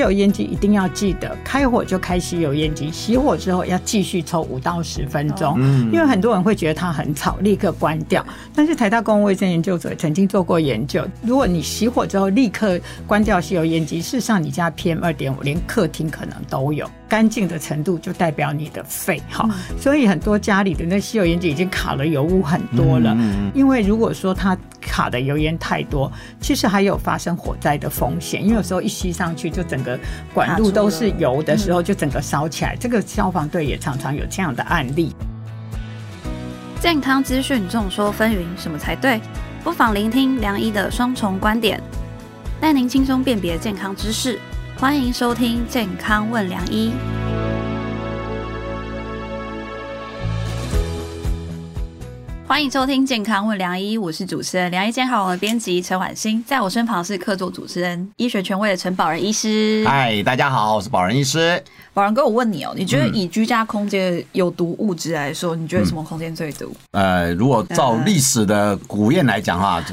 油烟机一定要记得，开火就开吸油烟机，熄火之后要继续抽五到十分钟。嗯，因为很多人会觉得它很吵，立刻关掉。但是台大公共卫生研究所曾经做过研究，如果你熄火之后立刻关掉吸油烟机，事实上你家 PM 二点五连客厅可能都有。干净的程度就代表你的肺哈，所以很多家里的那吸油烟机已经卡了油污很多了。因为如果说它卡的油烟太多，其实还有发生火灾的风险。因为有时候一吸上去，就整个管路都是油的时候，就整个烧起来。这个消防队也常常有这样的案例。健康资讯众说纷纭，什么才对？不妨聆听梁医的双重观点，带您轻松辨别健康知识。欢迎收听《健康问良医》，欢迎收听《健康问良医》，我是主持人良医健康网的编辑陈婉欣，在我身旁是客座主持人、医学权威的陈宝仁医师。嗨，大家好，我是宝仁医师。宝仁哥，我问你哦，你觉得以居家空间有毒物质来说，你觉得什么空间最毒？呃，如果照历史的古谚来讲哈。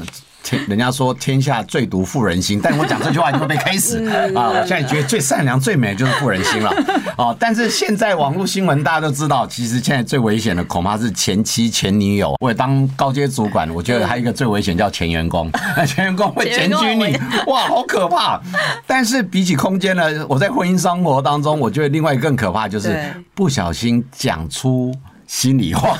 人家说天下最毒妇人心，但我讲这句话你会被 K 死啊！我现在觉得最善良、最美的就是妇人心了啊。但是现在网络新闻大家都知道，其实现在最危险的恐怕是前妻、前女友。我当高阶主管，我觉得还有一个最危险叫前员工，前员工会检举你，哇，好可怕！但是比起空间呢，我在婚姻生活当中，我觉得另外一个更可怕就是不小心讲出。心里话，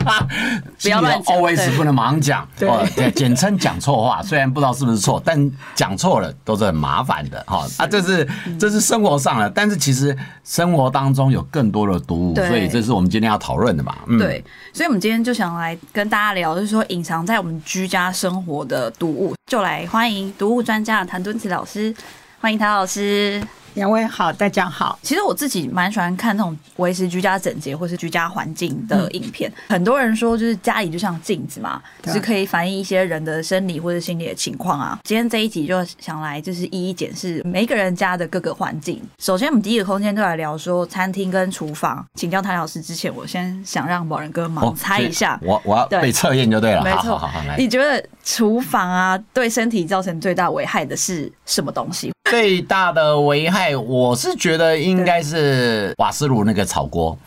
不要乱 always 不能盲讲，对，简称讲错话，虽然不知道是不是错，但讲错了都是很麻烦的哈。啊，这是这是生活上的，但是其实生活当中有更多的毒物，所以这是我们今天要讨论的嘛。对，所以我们今天就想来跟大家聊，就是说隐藏在我们居家生活的毒物，就来欢迎毒物专家谭敦慈老师，欢迎谭老师。两位好，大家好。其实我自己蛮喜欢看那种维持居家整洁或是居家环境的影片。很多人说，就是家里就像镜子嘛，是可以反映一些人的生理或者心理的情况啊。今天这一集就想来，就是一一检视每一个人家的各个环境。首先，我们第一个空间就来聊说餐厅跟厨房。请教谭老师之前，我先想让宝仁哥盲猜一下。我我要被测验就对了。没错，你觉得厨房啊，对身体造成最大危害的是什么东西？最大的危害，我是觉得应该是瓦斯炉那个炒锅，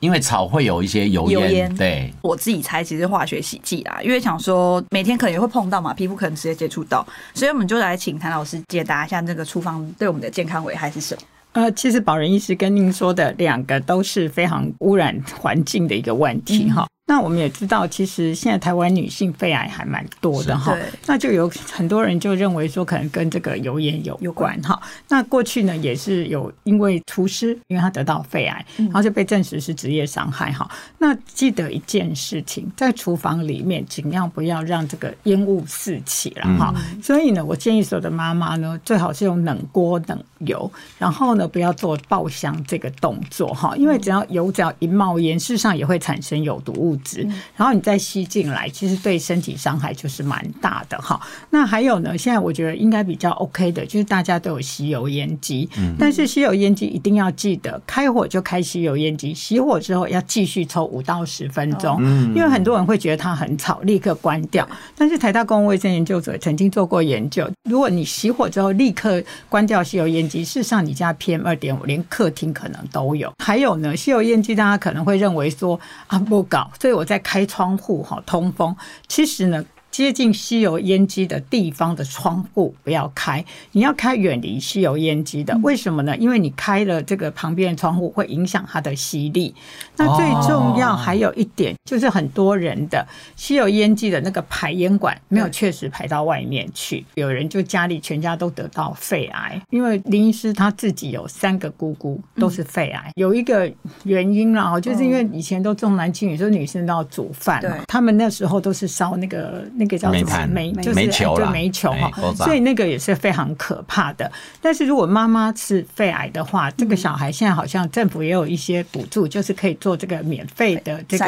因为炒会有一些油烟。对，我自己猜其实化学洗剂啦，因为想说每天可能也会碰到嘛，皮肤可能直接接触到，所以我们就来请谭老师解答一下这个厨房对我们的健康危害是什么。呃，其实保仁医师跟您说的两个都是非常污染环境的一个问题哈。那我们也知道，其实现在台湾女性肺癌还蛮多的哈，那就有很多人就认为说，可能跟这个油烟有有关哈。那过去呢，也是有因为厨师，因为他得到肺癌，然后就被证实是职业伤害哈。那记得一件事情，在厨房里面尽量不要让这个烟雾四起了哈。所以呢，我建议所有的妈妈呢，最好是用冷锅冷油，然后呢，不要做爆香这个动作哈，因为只要油只要一冒烟，事实上也会产生有毒物。质，然后你再吸进来，其实对身体伤害就是蛮大的哈。那还有呢，现在我觉得应该比较 OK 的，就是大家都有吸油烟机，但是吸油烟机一定要记得，开火就开吸油烟机，熄火之后要继续抽五到十分钟，因为很多人会觉得它很吵，立刻关掉。但是台大公共卫生研究所曾经做过研究，如果你熄火之后立刻关掉吸油烟机，事实上你家 PM 二点五连客厅可能都有。还有呢，吸油烟机大家可能会认为说啊不搞。所以我在开窗户哈，通风。其实呢。接近吸油烟机的地方的窗户不要开，你要开远离吸油烟机的。为什么呢？因为你开了这个旁边的窗户，会影响它的吸力。那最重要还有一点，就是很多人的吸油烟机的那个排烟管没有确实排到外面去，有人就家里全家都得到肺癌。因为林医师他自己有三个姑姑都是肺癌，有一个原因啦，就是因为以前都重男轻女，说女生都要煮饭嘛，他们那时候都是烧那个。那个叫什么，煤就是煤球就煤球哈，所以那个也是非常可怕的。但是如果妈妈是肺癌的话，这个小孩现在好像政府也有一些补助，就是可以做这个免费的这个，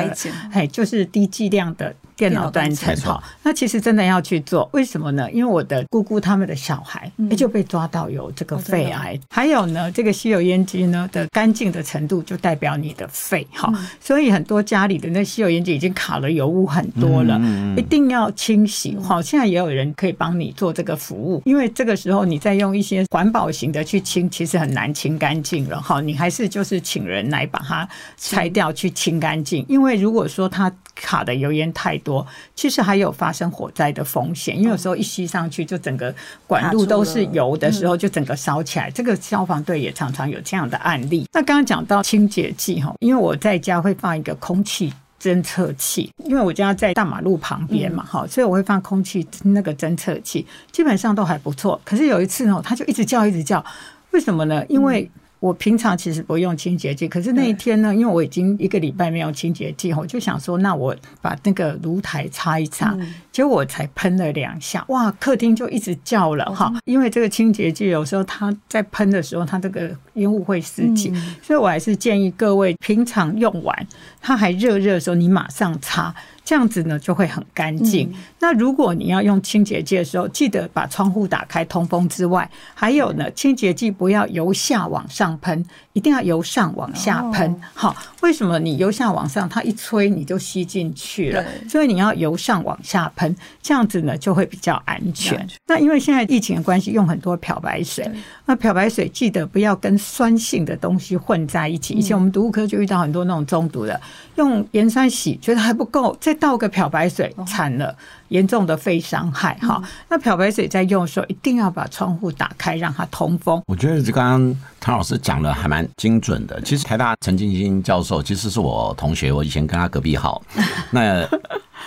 哎，就是低剂量的。电脑端层哈。那其实真的要去做，为什么呢？因为我的姑姑他们的小孩就被抓到有这个肺癌，还有呢，这个吸油烟机呢的干净的程度就代表你的肺哈。所以很多家里的那吸油烟机已经卡了油污很多了，一定要清洗哈。现在也有人可以帮你做这个服务，因为这个时候你再用一些环保型的去清，其实很难清干净了哈。你还是就是请人来把它拆掉去清干净，因为如果说它卡的油烟太多，其实还有发生火灾的风险，因为有时候一吸上去就整个管路都是油的时候，就整个烧起来。这个消防队也常常有这样的案例。那刚刚讲到清洁剂哈，因为我在家会放一个空气。侦测器，因为我家在大马路旁边嘛，哈，所以我会放空气那个侦测器，基本上都还不错。可是有一次呢，它就一直叫，一直叫，为什么呢？因为我平常其实不用清洁剂，可是那一天呢，因为我已经一个礼拜没有清洁剂，我就想说，那我把那个炉台擦一擦，结果我才喷了两下，哇，客厅就一直叫了哈。因为这个清洁剂有时候它在喷的时候，它这个烟雾会四起，所以我还是建议各位平常用完它还热热的时候，你马上擦。这样子呢就会很干净。那如果你要用清洁剂的时候，记得把窗户打开通风之外，还有呢，清洁剂不要由下往上喷，一定要由上往下喷。好，为什么你由下往上，它一吹你就吸进去了？所以你要由上往下喷，这样子呢就会比较安全。那因为现在疫情的关系，用很多漂白水。那漂白水记得不要跟酸性的东西混在一起。以前我们毒物科就遇到很多那种中毒的，用盐酸洗觉得还不够，再倒个漂白水，惨了，严重的肺伤害。哈，那漂白水在用的时候一定要把窗户打开，让它通风。我觉得这刚刚唐老师讲的还蛮精准的。其实台大陈静心教授其实是我同学，我以前跟他隔壁好。那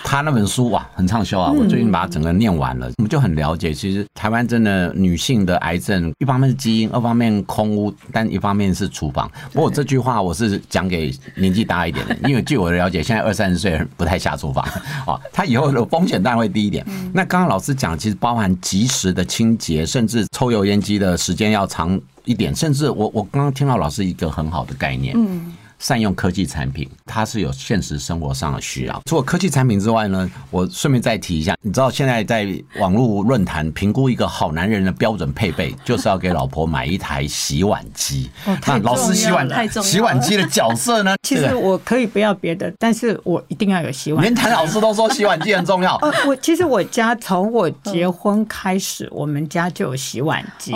他那本书哇，很畅销啊！我最近把它整个念完了，我们就很了解。其实台湾真的女性的癌症，一方面是基因，二方面空屋，但一方面是厨房。不过这句话我是讲给年纪大一点的，因为据我的了解，现在二三十岁不太下厨房啊。他以后的风险当然会低一点。那刚刚老师讲，其实包含及时的清洁，甚至抽油烟机的时间要长一点，甚至我我刚刚听到老师一个很好的概念。嗯。善用科技产品，它是有现实生活上的需要。除了科技产品之外呢，我顺便再提一下，你知道现在在网络论坛评估一个好男人的标准配备，就是要给老婆买一台洗碗机。那老师洗碗洗碗机的角色呢？其实我可以不要别的，但是我一定要有洗碗。连谭老师都说洗碗机很重要。呃，我其实我家从我结婚开始，我们家就有洗碗机。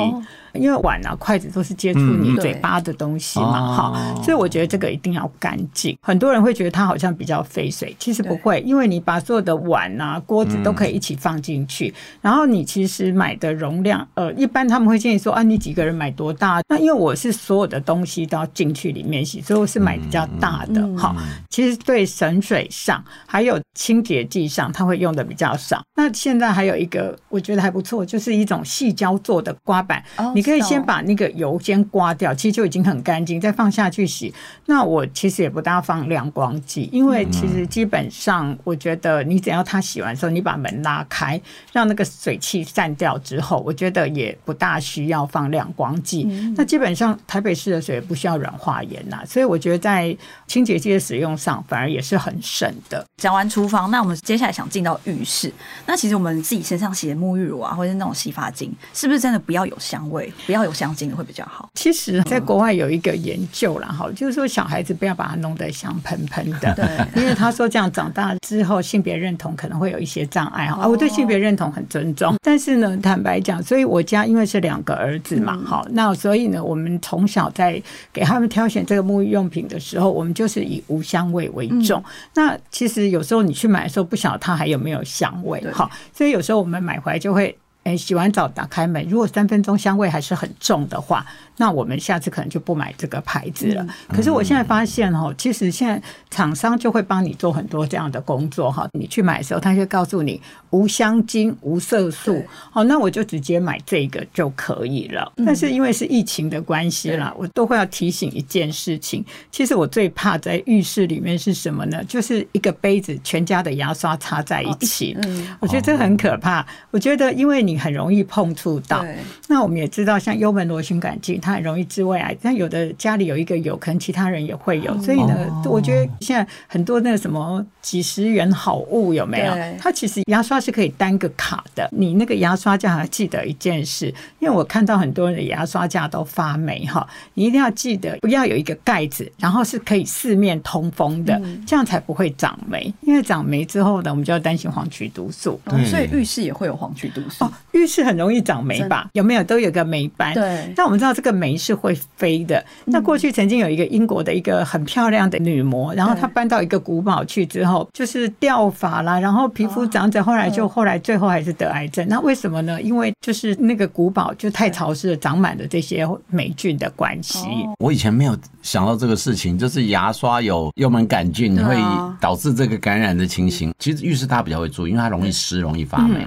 因为碗啊、筷子都是接触你嘴巴的东西嘛，哈，所以我觉得这个一定要干净。很多人会觉得它好像比较费水，其实不会，因为你把所有的碗啊、锅子都可以一起放进去，然后你其实买的容量，呃，一般他们会建议说啊，你几个人买多大？那因为我是所有的东西都要进去里面洗，所以我是买比较大的，哈。其实对省水上还有清洁剂上，它会用的比较少。那现在还有一个我觉得还不错，就是一种细胶做的刮板，你。可以先把那个油先刮掉，其实就已经很干净，再放下去洗。那我其实也不大放亮光剂，因为其实基本上我觉得你只要它洗完之后，你把门拉开，让那个水汽散掉之后，我觉得也不大需要放亮光剂。那基本上台北市的水不需要软化盐呐，所以我觉得在清洁剂的使用上反而也是很省的。讲完厨房，那我们接下来想进到浴室。那其实我们自己身上洗的沐浴乳啊，或者是那种洗发精，是不是真的不要有香味？不要有香精的会比较好。其实，在国外有一个研究啦，哈，就是说小孩子不要把它弄得香喷喷的，对，因为他说这样长大之后性别认同可能会有一些障碍哈。啊，我对性别认同很尊重，但是呢，坦白讲，所以我家因为是两个儿子嘛，好，那所以呢，我们从小在给他们挑选这个沐浴用品的时候，我们就是以无香味为重。那其实有时候你去买的时候，不晓得它还有没有香味，好，所以有时候我们买回来就会。哎，洗完澡打开门，如果三分钟香味还是很重的话。那我们下次可能就不买这个牌子了。可是我现在发现哦，其实现在厂商就会帮你做很多这样的工作哈。你去买的时候，他就告诉你无香精、无色素。好，那我就直接买这个就可以了。但是因为是疫情的关系啦，我都会要提醒一件事情。其实我最怕在浴室里面是什么呢？就是一个杯子，全家的牙刷插在一起。嗯，我觉得这很可怕。我觉得因为你很容易碰触到。那我们也知道，像幽门螺旋杆菌。它很容易致胃癌，但有的家里有一个有，可能其他人也会有，所以呢，我觉得现在很多那个什么几十元好物有没有？它其实牙刷是可以单个卡的，你那个牙刷架要记得一件事，因为我看到很多人的牙刷架都发霉哈，你一定要记得不要有一个盖子，然后是可以四面通风的，这样才不会长霉。因为长霉之后呢，我们就要担心黄曲毒素，所以浴室也会有黄曲毒素。哦浴室很容易长霉吧？有没有都有个霉斑？对。那我们知道这个霉是会飞的。那过去曾经有一个英国的一个很漂亮的女模，然后她搬到一个古堡去之后，就是掉发啦，然后皮肤长者，后来就后来最后还是得癌症。那为什么呢？因为就是那个古堡就太潮湿了，长满了这些霉菌的关系。我以前没有想到这个事情，就是牙刷有幽门杆菌会导致这个感染的情形。其实浴室大家比较会注意，因为它容易湿，容易发霉。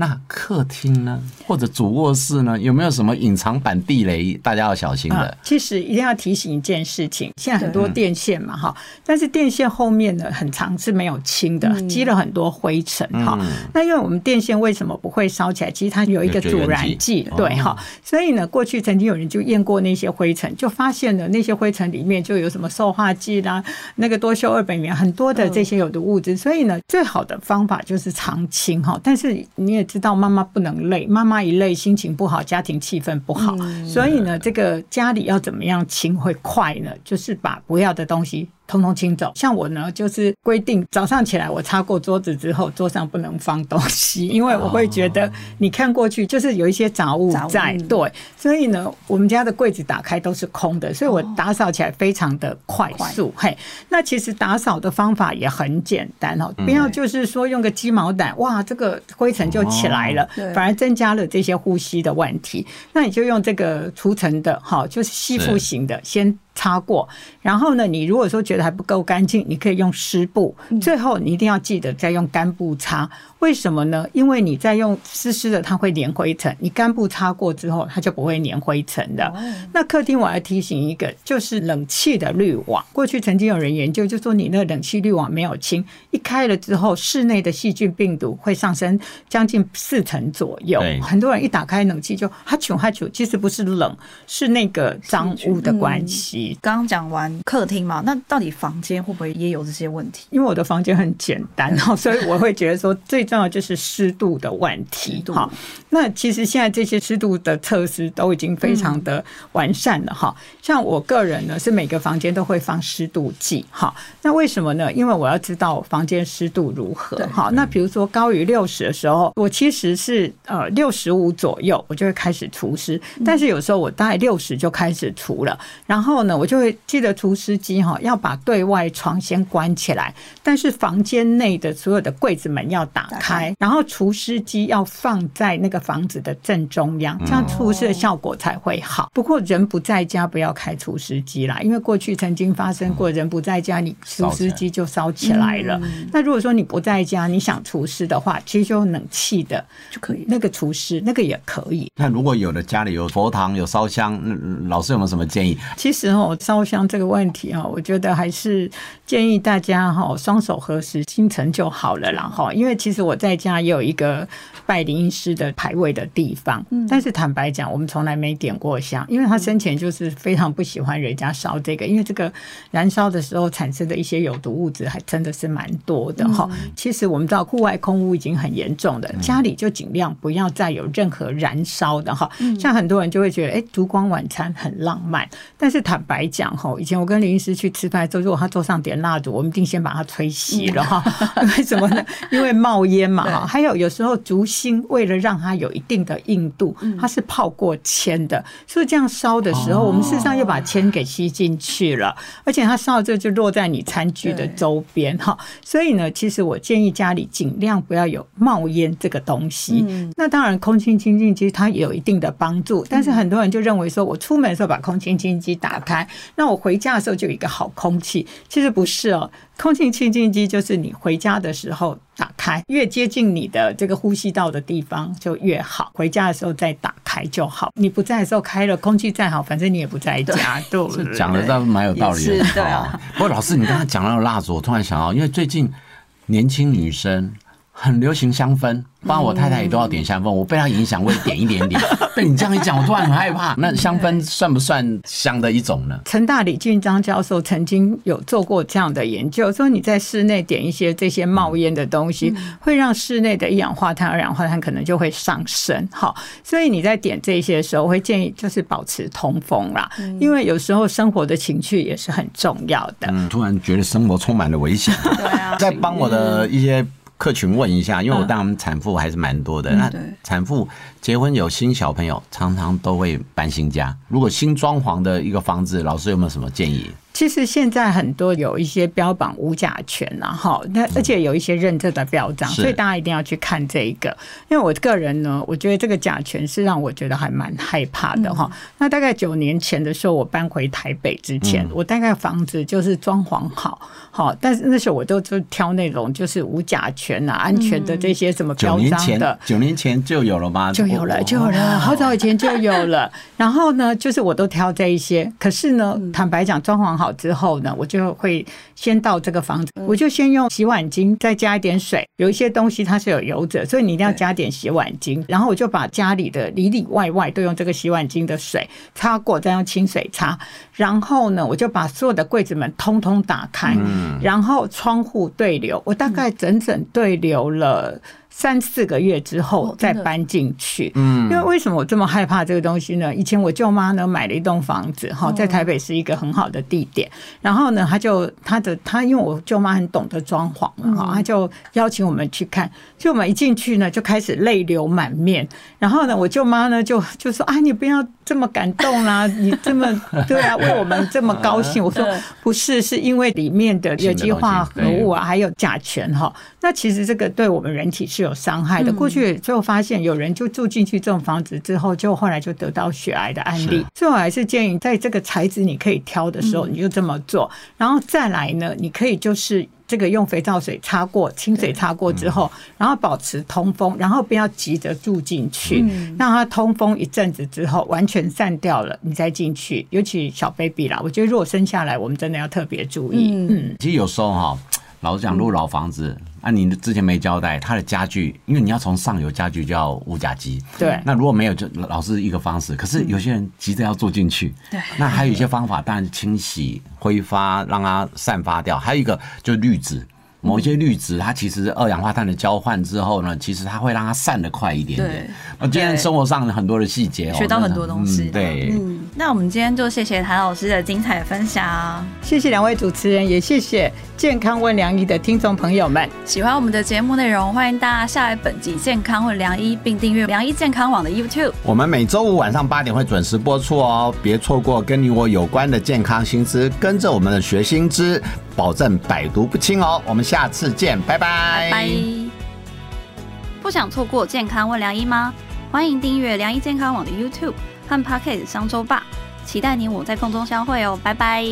那客厅呢，或者主卧室呢，有没有什么隐藏版地雷，大家要小心的？其实一定要提醒一件事情，现在很多电线嘛，哈，但是电线后面呢，很长是没有清的，积了很多灰尘，哈。那因为我们电线为什么不会烧起来？其实它有一个阻燃剂，对，哈。所以呢，过去曾经有人就验过那些灰尘，就发现了那些灰尘里面就有什么塑化剂啦，那个多溴二苯元很多的这些有毒物质。所以呢，最好的方法就是常清，哈。但是你也。知道妈妈不能累，妈妈一累心情不好，家庭气氛不好，所以呢，这个家里要怎么样清会快呢？就是把不要的东西。通通清走。像我呢，就是规定早上起来，我擦过桌子之后，桌上不能放东西，因为我会觉得你看过去就是有一些杂物在。对，所以呢，我们家的柜子打开都是空的，所以我打扫起来非常的快速。嘿，那其实打扫的方法也很简单哦，不要就是说用个鸡毛掸，哇，这个灰尘就起来了，反而增加了这些呼吸的问题。那你就用这个除尘的，好，就是吸附型的，先。擦过，然后呢，你如果说觉得还不够干净，你可以用湿布。最后你一定要记得再用干布擦。为什么呢？因为你在用湿湿的，它会粘灰尘；你干布擦过之后，它就不会粘灰尘的。那客厅我要提醒一个，就是冷气的滤网。过去曾经有人研究，就说你那冷气滤网没有清，一开了之后，室内的细菌病毒会上升将近四成左右。很多人一打开冷气就哈啾哈啾，其实不是冷，是那个脏污的关系。刚刚讲完客厅嘛，那到底房间会不会也有这些问题？因为我的房间很简单哦，所以我会觉得说最。重要就是湿度的问题，好。那其实现在这些湿度的测试都已经非常的完善了，哈。像我个人呢，是每个房间都会放湿度计，哈。那为什么呢？因为我要知道房间湿度如何，哈。那比如说高于六十的时候，我其实是呃六十五左右，我就会开始除湿。但是有时候我大概六十就开始除了，然后呢，我就会记得除湿机哈要把对外窗先关起来，但是房间内的所有的柜子门要打。开，然后除湿机要放在那个房子的正中央，这样除湿的效果才会好。不过人不在家，不要开除湿机啦，因为过去曾经发生过，人不在家，你除湿机就烧起来了。那如果说你不在家，你想除湿的话，其实用冷气的就可以，那个除湿那个也可以。那如果有的家里有佛堂有烧香，老师有没有什么建议？其实哦，烧香这个问题哦，我觉得还是建议大家哈，双手合十，心诚就好了啦哈。因为其实我在家也有一个拜灵医师的牌位的地方，但是坦白讲，我们从来没点过香，因为他生前就是非常不喜欢人家烧这个，因为这个燃烧的时候产生的一些有毒物质还真的是蛮多的哈。其实我们知道户外空污已经很严重的，家里就尽量不要再有任何燃烧的哈。像很多人就会觉得，哎，烛光晚餐很浪漫，但是坦白讲哈，以前我跟林医师去吃饭，的时候如果他桌上点蜡烛，我们一定先把它吹熄了哈。为什么呢？因为冒烟嘛哈。还有有时候竹芯为了让它有一定的硬度，它是泡过铅的，所以这样烧的时候，我们事实上又把铅给吸进去了，而且它烧这就落在你餐具的周边哈。所以呢，其实我建议家里尽量不要有冒烟这个东西。那当然，空气清净机它也有一定的帮助，但是很多人就认为说我出门的时候把空气清净机打开，那我回家的时候就有一个好空气，其实不是哦。空气清净机就是你回家的时候打开，越接近你的这个呼吸道的地方就越好。回家的时候再打开就好。你不在的时候开了，空气再好，反正你也不在家。对，讲的倒蛮有道理的。对啊。不过老师，你刚才讲到蜡烛，我突然想到，因为最近年轻女生。很流行香氛，不然我太太也都要点香氛，我被她影响，我也点一点点。被你这样一讲，我突然很害怕。那香氛算不算香的一种呢？陈大李俊章教授曾经有做过这样的研究，说你在室内点一些这些冒烟的东西，会让室内的一氧化碳、二氧化碳可能就会上升。好，所以你在点这些的时候，会建议就是保持通风啦，因为有时候生活的情趣也是很重要的。嗯，突然觉得生活充满了危险。对啊，在帮我的一些。客群问一下，因为我当产妇还是蛮多的。那产妇结婚有新小朋友，常常都会搬新家。如果新装潢的一个房子，老师有没有什么建议？其实现在很多有一些标榜无甲醛啊，哈，那而且有一些认证的标章，所以大家一定要去看这一个。因为我个人呢，我觉得这个甲醛是让我觉得还蛮害怕的哈。那大概九年前的时候，我搬回台北之前，我大概房子就是装潢好，好，但是那时候我都就挑那种就是无甲醛啊、安全的这些什么标章的。九年前就有了吗？就有了，就有了，好早以前就有了。然后呢，就是我都挑这一些。可是呢，坦白讲，装潢好。之后呢，我就会先到这个房子，我就先用洗碗巾，再加一点水。有一些东西它是有油脂，所以你一定要加点洗碗巾。然后我就把家里的里里外外都用这个洗碗巾的水擦过，再用清水擦。然后呢，我就把所有的柜子门通通打开，然后窗户对流。我大概整整对流了。三四个月之后再搬进去，嗯，因为为什么我这么害怕这个东西呢？以前我舅妈呢买了一栋房子，哈，在台北是一个很好的地点，然后呢，他就他的他因为我舅妈很懂得装潢哈，他就邀请我们去看，就我们一进去呢就开始泪流满面，然后呢，我舅妈呢就就说啊，你不要这么感动啦，你这么对啊，为我们这么高兴。我说不是，是因为里面的有机化合物啊，还有甲醛哈，那其实这个对我们人体是有。有伤害的，过去最后发现有人就住进去这种房子之后，就后来就得到血癌的案例。所以我还是建议，在这个材质你可以挑的时候，你就这么做。然后再来呢，你可以就是这个用肥皂水擦过、清水擦过之后，然后保持通风，然后不要急着住进去，让它通风一阵子之后完全散掉了，你再进去。尤其小 baby 啦，我觉得如果生下来，我们真的要特别注意。嗯，其实有时候哈。老实讲，入老房子，啊，你之前没交代，他的家具，因为你要从上游家具叫无甲基，对。那如果没有，就老是一个方式。可是有些人急着要住进去，对。那还有一些方法，当然清洗、挥发，让它散发掉。还有一个就是滤纸。某一些绿植，它其实二氧化碳的交换之后呢，其实它会让它散的快一点点。那今天生活上很多的细节，学到很多东西。对，嗯，那我们今天就谢谢谭老师的精彩分享，谢谢两位主持人，也谢谢健康问良医的听众朋友们。喜欢我们的节目内容，欢迎大家下载本集健康问良医，并订阅良医健康网的 YouTube。我们每周五晚上八点会准时播出哦，别错过跟你我有关的健康新知，跟着我们的学新知。保证百毒不侵哦！我们下次见，拜拜。拜。不想错过健康问良医吗？欢迎订阅良医健康网的 YouTube 和 Pocket 商周吧，期待你我在空中相会哦！拜拜。